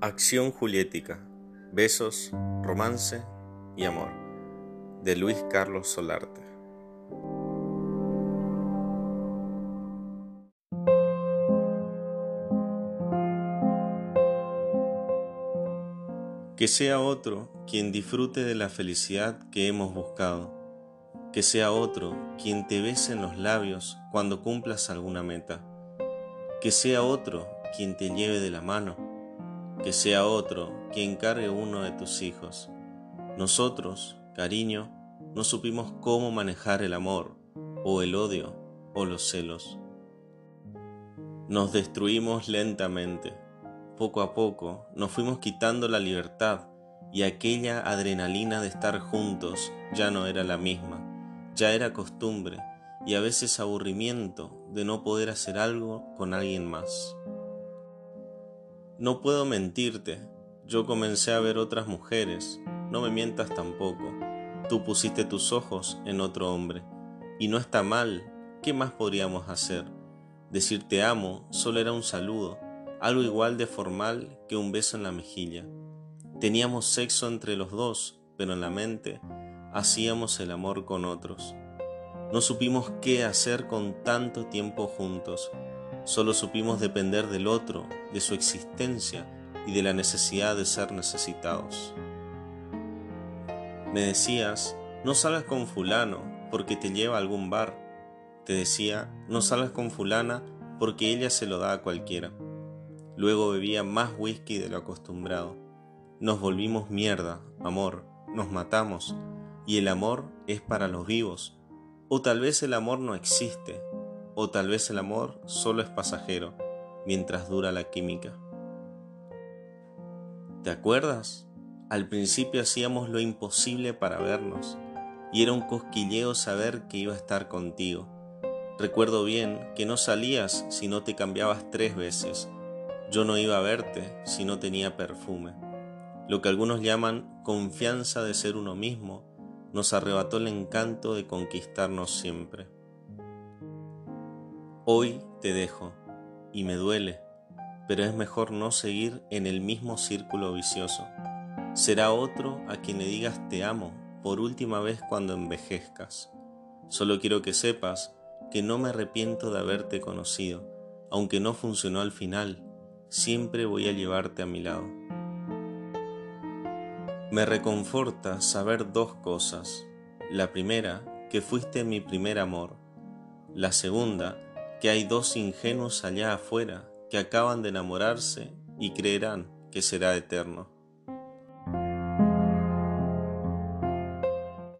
Acción Juliética, Besos, Romance y Amor, de Luis Carlos Solarte. Que sea otro quien disfrute de la felicidad que hemos buscado. Que sea otro quien te bese en los labios cuando cumplas alguna meta. Que sea otro quien te lleve de la mano que sea otro quien cargue uno de tus hijos. Nosotros, cariño, no supimos cómo manejar el amor, o el odio, o los celos. Nos destruimos lentamente. Poco a poco nos fuimos quitando la libertad y aquella adrenalina de estar juntos ya no era la misma, ya era costumbre y a veces aburrimiento de no poder hacer algo con alguien más. No puedo mentirte, yo comencé a ver otras mujeres, no me mientas tampoco, tú pusiste tus ojos en otro hombre, y no está mal, ¿qué más podríamos hacer? Decir te amo solo era un saludo, algo igual de formal que un beso en la mejilla. Teníamos sexo entre los dos, pero en la mente hacíamos el amor con otros. No supimos qué hacer con tanto tiempo juntos, Solo supimos depender del otro, de su existencia y de la necesidad de ser necesitados. Me decías, no salgas con fulano porque te lleva a algún bar. Te decía, no salgas con fulana porque ella se lo da a cualquiera. Luego bebía más whisky de lo acostumbrado. Nos volvimos mierda, amor, nos matamos, y el amor es para los vivos. O tal vez el amor no existe, o tal vez el amor solo es pasajero mientras dura la química. ¿Te acuerdas? Al principio hacíamos lo imposible para vernos y era un cosquilleo saber que iba a estar contigo. Recuerdo bien que no salías si no te cambiabas tres veces. Yo no iba a verte si no tenía perfume. Lo que algunos llaman confianza de ser uno mismo nos arrebató el encanto de conquistarnos siempre. Hoy te dejo y me duele, pero es mejor no seguir en el mismo círculo vicioso. Será otro a quien le digas te amo por última vez cuando envejezcas. Solo quiero que sepas que no me arrepiento de haberte conocido, aunque no funcionó al final, siempre voy a llevarte a mi lado. Me reconforta saber dos cosas. La primera, que fuiste mi primer amor. La segunda, que hay dos ingenuos allá afuera que acaban de enamorarse y creerán que será eterno.